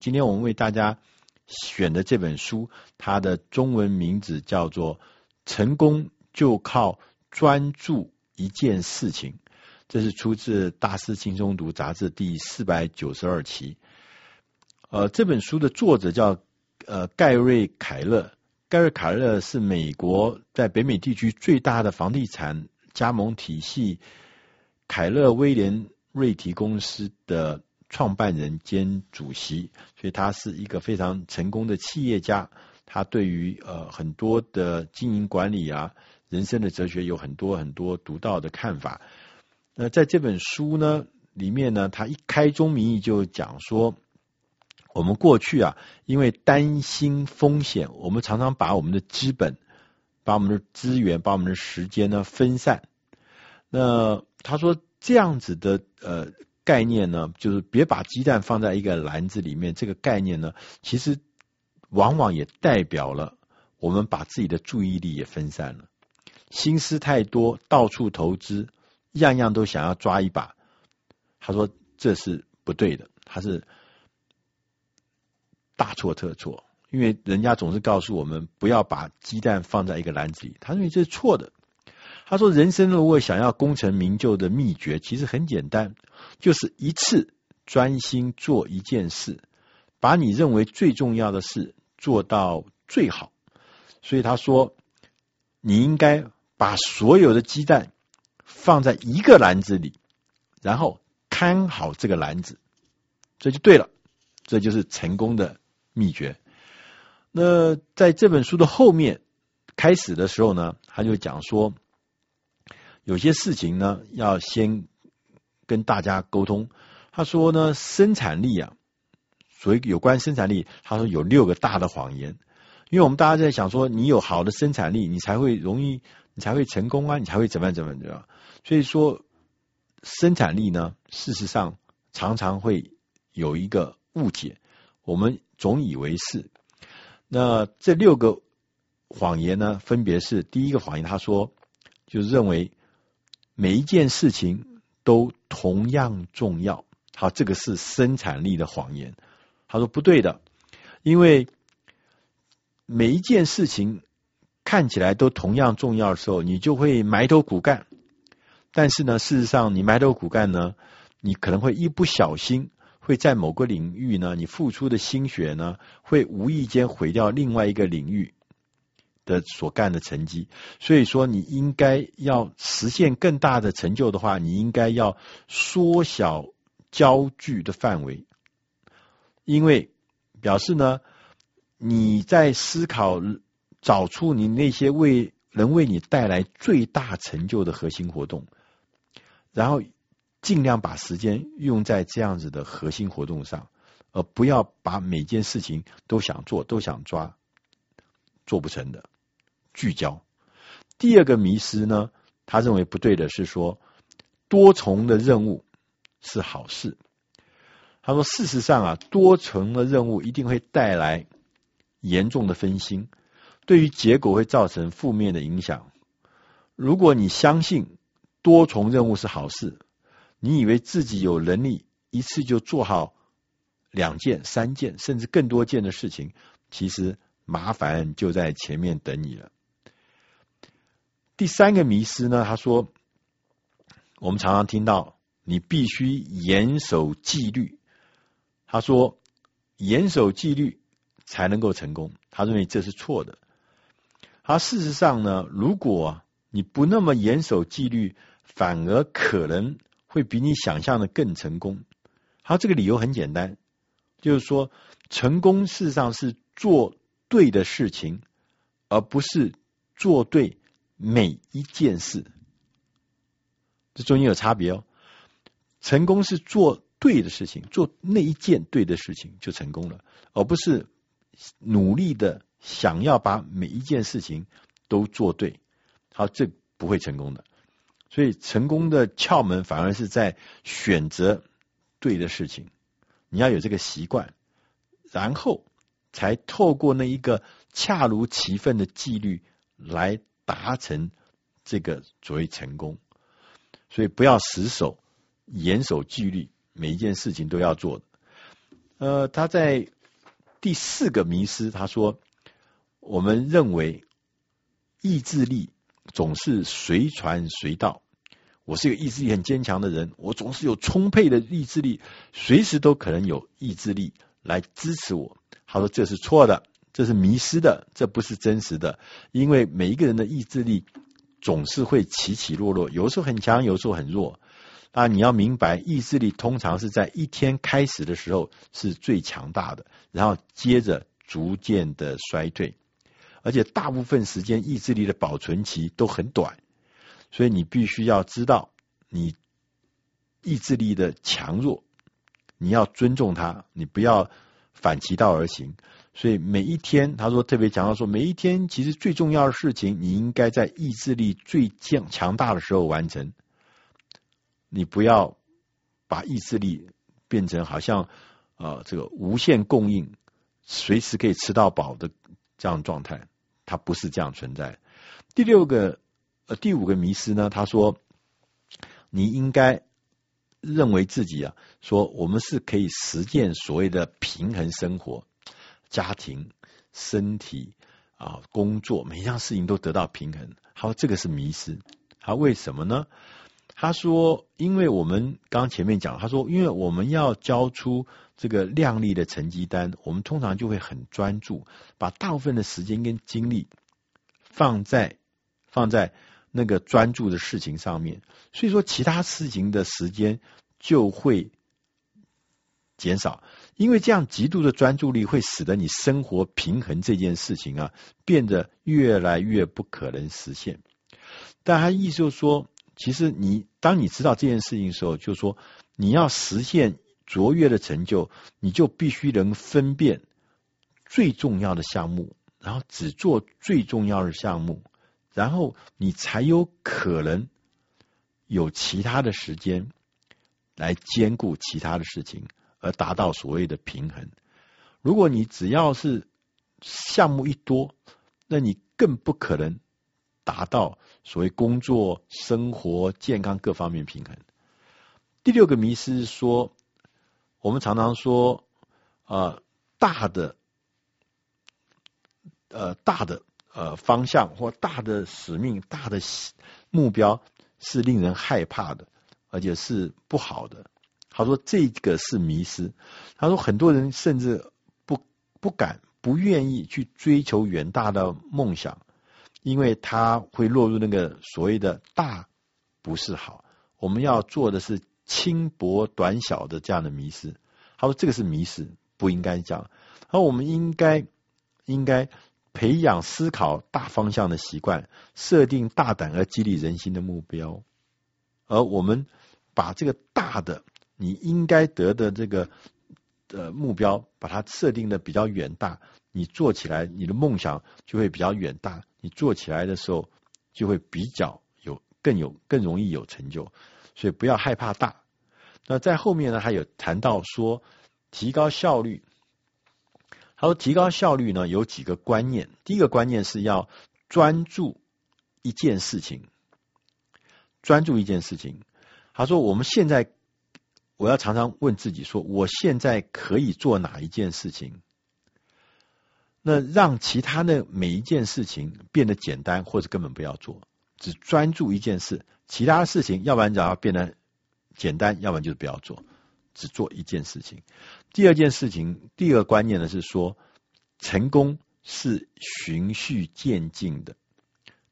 今天我们为大家选的这本书，它的中文名字叫做《成功就靠专注一件事情》，这是出自《大师轻松读》杂志第四百九十二期。呃，这本书的作者叫呃盖瑞凯勒，盖瑞凯勒是美国在北美地区最大的房地产加盟体系凯勒威廉瑞提公司的创办人兼主席，所以他是一个非常成功的企业家。他对于呃很多的经营管理啊、人生的哲学有很多很多独到的看法。那在这本书呢里面呢，他一开宗明义就讲说。我们过去啊，因为担心风险，我们常常把我们的资本、把我们的资源、把我们的时间呢分散。那他说这样子的呃概念呢，就是别把鸡蛋放在一个篮子里面。这个概念呢，其实往往也代表了我们把自己的注意力也分散了，心思太多，到处投资，样样都想要抓一把。他说这是不对的，他是。大错特错，因为人家总是告诉我们不要把鸡蛋放在一个篮子里，他认为这是错的。他说，人生如果想要功成名就的秘诀，其实很简单，就是一次专心做一件事，把你认为最重要的事做到最好。所以他说，你应该把所有的鸡蛋放在一个篮子里，然后看好这个篮子，这就对了，这就是成功的。秘诀。那在这本书的后面开始的时候呢，他就讲说，有些事情呢要先跟大家沟通。他说呢，生产力啊，所以有关生产力，他说有六个大的谎言。因为我们大家在想说，你有好的生产力，你才会容易，你才会成功啊，你才会怎么样怎么样。所以说，生产力呢，事实上常常会有一个误解。我们总以为是，那这六个谎言呢，分别是第一个谎言，他说就是认为每一件事情都同样重要。好，这个是生产力的谎言。他说不对的，因为每一件事情看起来都同样重要的时候，你就会埋头苦干。但是呢，事实上你埋头苦干呢，你可能会一不小心。会在某个领域呢，你付出的心血呢，会无意间毁掉另外一个领域的所干的成绩。所以说，你应该要实现更大的成就的话，你应该要缩小焦距的范围，因为表示呢，你在思考找出你那些为能为你带来最大成就的核心活动，然后。尽量把时间用在这样子的核心活动上，而不要把每件事情都想做、都想抓，做不成的。聚焦。第二个迷失呢，他认为不对的是说，多重的任务是好事。他说，事实上啊，多重的任务一定会带来严重的分心，对于结果会造成负面的影响。如果你相信多重任务是好事，你以为自己有能力一次就做好两件、三件，甚至更多件的事情，其实麻烦就在前面等你了。第三个迷思呢，他说，我们常常听到你必须严守纪律，他说严守纪律才能够成功，他认为这是错的。他事实上呢，如果你不那么严守纪律，反而可能。会比你想象的更成功。他，这个理由很简单，就是说，成功事实上是做对的事情，而不是做对每一件事。这中间有差别哦。成功是做对的事情，做那一件对的事情就成功了，而不是努力的想要把每一件事情都做对。好，这不会成功的。所以，成功的窍门反而是在选择对的事情。你要有这个习惯，然后才透过那一个恰如其分的纪律来达成这个所谓成功。所以，不要死守、严守纪律，每一件事情都要做的。呃，他在第四个迷失，他说，我们认为意志力总是随传随到。我是一个意志力很坚强的人，我总是有充沛的意志力，随时都可能有意志力来支持我。他说这是错的，这是迷失的，这不是真实的。因为每一个人的意志力总是会起起落落，有时候很强，有时候很弱。啊，你要明白，意志力通常是在一天开始的时候是最强大的，然后接着逐渐的衰退，而且大部分时间意志力的保存期都很短，所以你必须要知道你意志力的强弱，你要尊重它，你不要反其道而行。所以每一天，他说特别强调说，每一天其实最重要的事情，你应该在意志力最强强大的时候完成。你不要把意志力变成好像啊、这个无限供应，随时可以吃到饱的这样状态，它不是这样存在。第六个呃第五个迷失呢，他说你应该认为自己啊，说我们是可以实践所谓的平衡生活、家庭、身体啊工作每一样事情都得到平衡。好，这个是迷失。好，为什么呢？他说：“因为我们刚前面讲，他说，因为我们要交出这个亮丽的成绩单，我们通常就会很专注，把大部分的时间跟精力放在放在那个专注的事情上面，所以说其他事情的时间就会减少。因为这样极度的专注力会使得你生活平衡这件事情啊变得越来越不可能实现。但他意思就是说。”其实你当你知道这件事情的时候，就是说你要实现卓越的成就，你就必须能分辨最重要的项目，然后只做最重要的项目，然后你才有可能有其他的时间来兼顾其他的事情，而达到所谓的平衡。如果你只要是项目一多，那你更不可能。达到所谓工作、生活、健康各方面平衡。第六个迷思是说，我们常常说，呃，大的，呃，大的呃方向或大的使命、大的目标是令人害怕的，而且是不好的。他说这个是迷失。他说很多人甚至不不敢、不愿意去追求远大的梦想。因为他会落入那个所谓的大不是好，我们要做的是轻薄短小的这样的迷失。他说这个是迷失，不应该讲。而我们应该应该培养思考大方向的习惯，设定大胆而激励人心的目标。而我们把这个大的你应该得的这个的目标，把它设定的比较远大，你做起来你的梦想就会比较远大。你做起来的时候，就会比较有更有更容易有成就，所以不要害怕大。那在后面呢，还有谈到说提高效率。他说提高效率呢，有几个观念。第一个观念是要专注一件事情，专注一件事情。他说我们现在我要常常问自己说，我现在可以做哪一件事情？那让其他的每一件事情变得简单，或者根本不要做，只专注一件事，其他的事情要不然就要变得简单，要不然就是不要做，只做一件事情。第二件事情，第二个观念呢是说，成功是循序渐进的。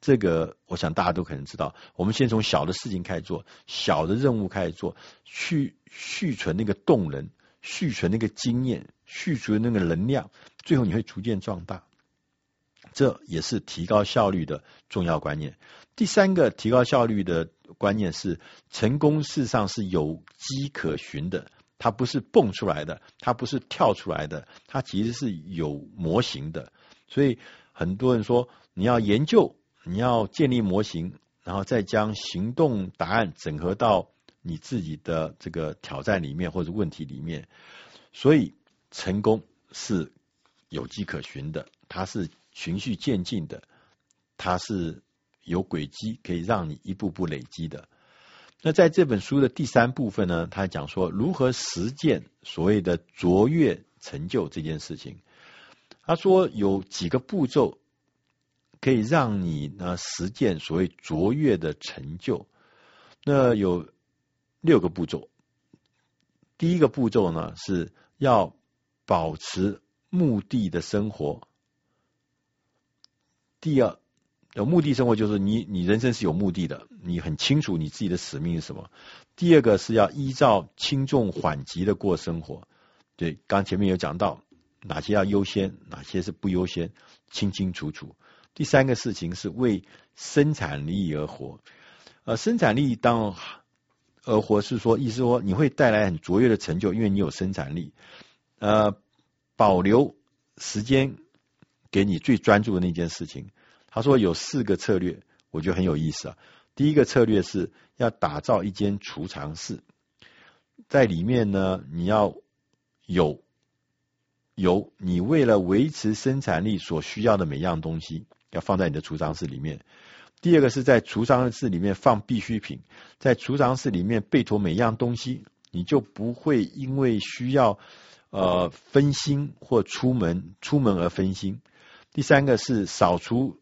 这个我想大家都可能知道，我们先从小的事情开始做，小的任务开始做，去蓄存那个动能，蓄存那个经验，蓄存那个能量。最后你会逐渐壮大，这也是提高效率的重要观念。第三个提高效率的观念是，成功事实上是有迹可循的，它不是蹦出来的，它不是跳出来的，它其实是有模型的。所以很多人说，你要研究，你要建立模型，然后再将行动答案整合到你自己的这个挑战里面或者问题里面。所以成功是。有迹可循的，它是循序渐进的，它是有轨迹可以让你一步步累积的。那在这本书的第三部分呢，他讲说如何实践所谓的卓越成就这件事情。他说有几个步骤可以让你呢实践所谓卓越的成就。那有六个步骤。第一个步骤呢是要保持目的的生活。第二，有目的生活就是你你人生是有目的的，你很清楚你自己的使命是什么。第二个是要依照轻重缓急的过生活。对，刚前面有讲到哪些要优先，哪些是不优先，清清楚楚。第三个事情是为生产力而活。呃，生产力当而活是说，意思说你会带来很卓越的成就，因为你有生产力。呃，保留时间给你最专注的那件事情。他说有四个策略，我觉得很有意思啊。第一个策略是要打造一间储藏室，在里面呢，你要有有你为了维持生产力所需要的每样东西，要放在你的储藏室里面。第二个是在储藏室里面放必需品，在储藏室里面备妥每样东西，你就不会因为需要呃分心或出门出门而分心。第三个是扫除。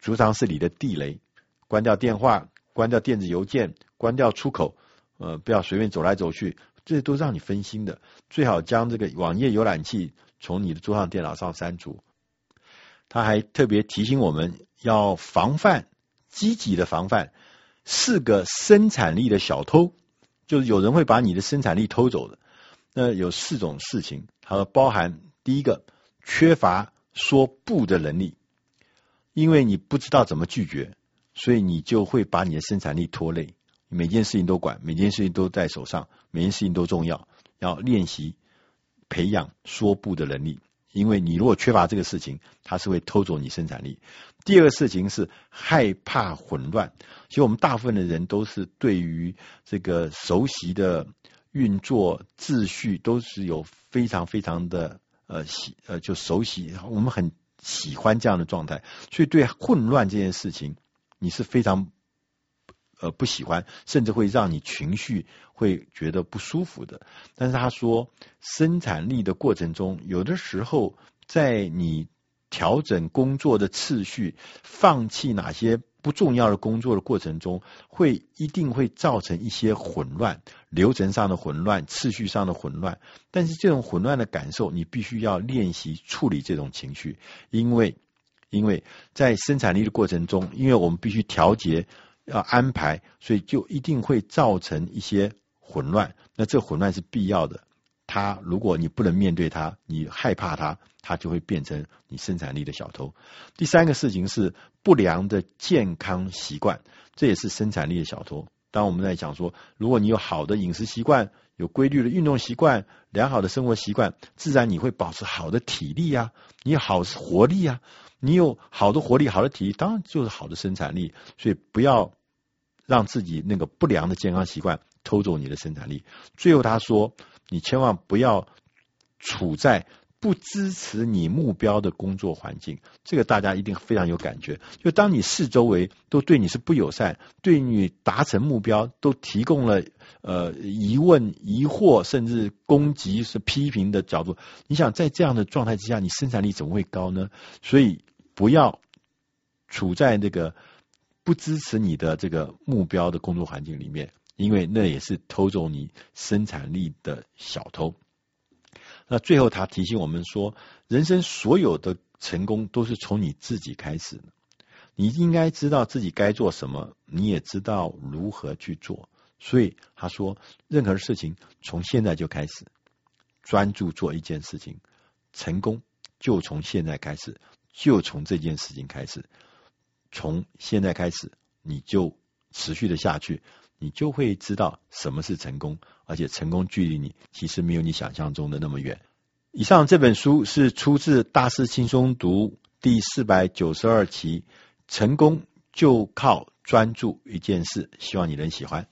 储藏室里的地雷，关掉电话，关掉电子邮件，关掉出口，呃，不要随便走来走去，这些都让你分心的。最好将这个网页浏览器从你的桌上电脑上删除。他还特别提醒我们要防范，积极的防范四个生产力的小偷，就是有人会把你的生产力偷走的。那有四种事情，它包含第一个，缺乏说不的能力。因为你不知道怎么拒绝，所以你就会把你的生产力拖累。每件事情都管，每件事情都在手上，每件事情都重要，要练习培养说不的能力。因为你如果缺乏这个事情，它是会偷走你生产力。第二个事情是害怕混乱。其实我们大部分的人都是对于这个熟悉的运作秩序都是有非常非常的呃喜呃就熟悉，我们很。喜欢这样的状态，所以对混乱这件事情，你是非常呃不喜欢，甚至会让你情绪会觉得不舒服的。但是他说，生产力的过程中，有的时候在你调整工作的次序，放弃哪些。不重要的工作的过程中，会一定会造成一些混乱，流程上的混乱，次序上的混乱。但是这种混乱的感受，你必须要练习处理这种情绪，因为因为在生产力的过程中，因为我们必须调节要安排，所以就一定会造成一些混乱。那这混乱是必要的。他如果你不能面对他，你害怕他，他就会变成你生产力的小偷。第三个事情是不良的健康习惯，这也是生产力的小偷。当我们在讲说，如果你有好的饮食习惯，有规律的运动习惯，良好的生活习惯，自然你会保持好的体力呀，你好活力呀，你有好的活力、好的体力，当然就是好的生产力。所以不要让自己那个不良的健康习惯偷走你的生产力。最后他说。你千万不要处在不支持你目标的工作环境，这个大家一定非常有感觉。就当你四周围都对你是不友善，对你达成目标都提供了呃疑问、疑惑，甚至攻击、是批评的角度，你想在这样的状态之下，你生产力怎么会高呢？所以不要处在这个不支持你的这个目标的工作环境里面。因为那也是偷走你生产力的小偷。那最后他提醒我们说，人生所有的成功都是从你自己开始的。你应该知道自己该做什么，你也知道如何去做。所以他说，任何事情从现在就开始，专注做一件事情，成功就从现在开始，就从这件事情开始。从现在开始，你就持续的下去。你就会知道什么是成功，而且成功距离你其实没有你想象中的那么远。以上这本书是出自《大师轻松读》第四百九十二期，成功就靠专注一件事，希望你能喜欢。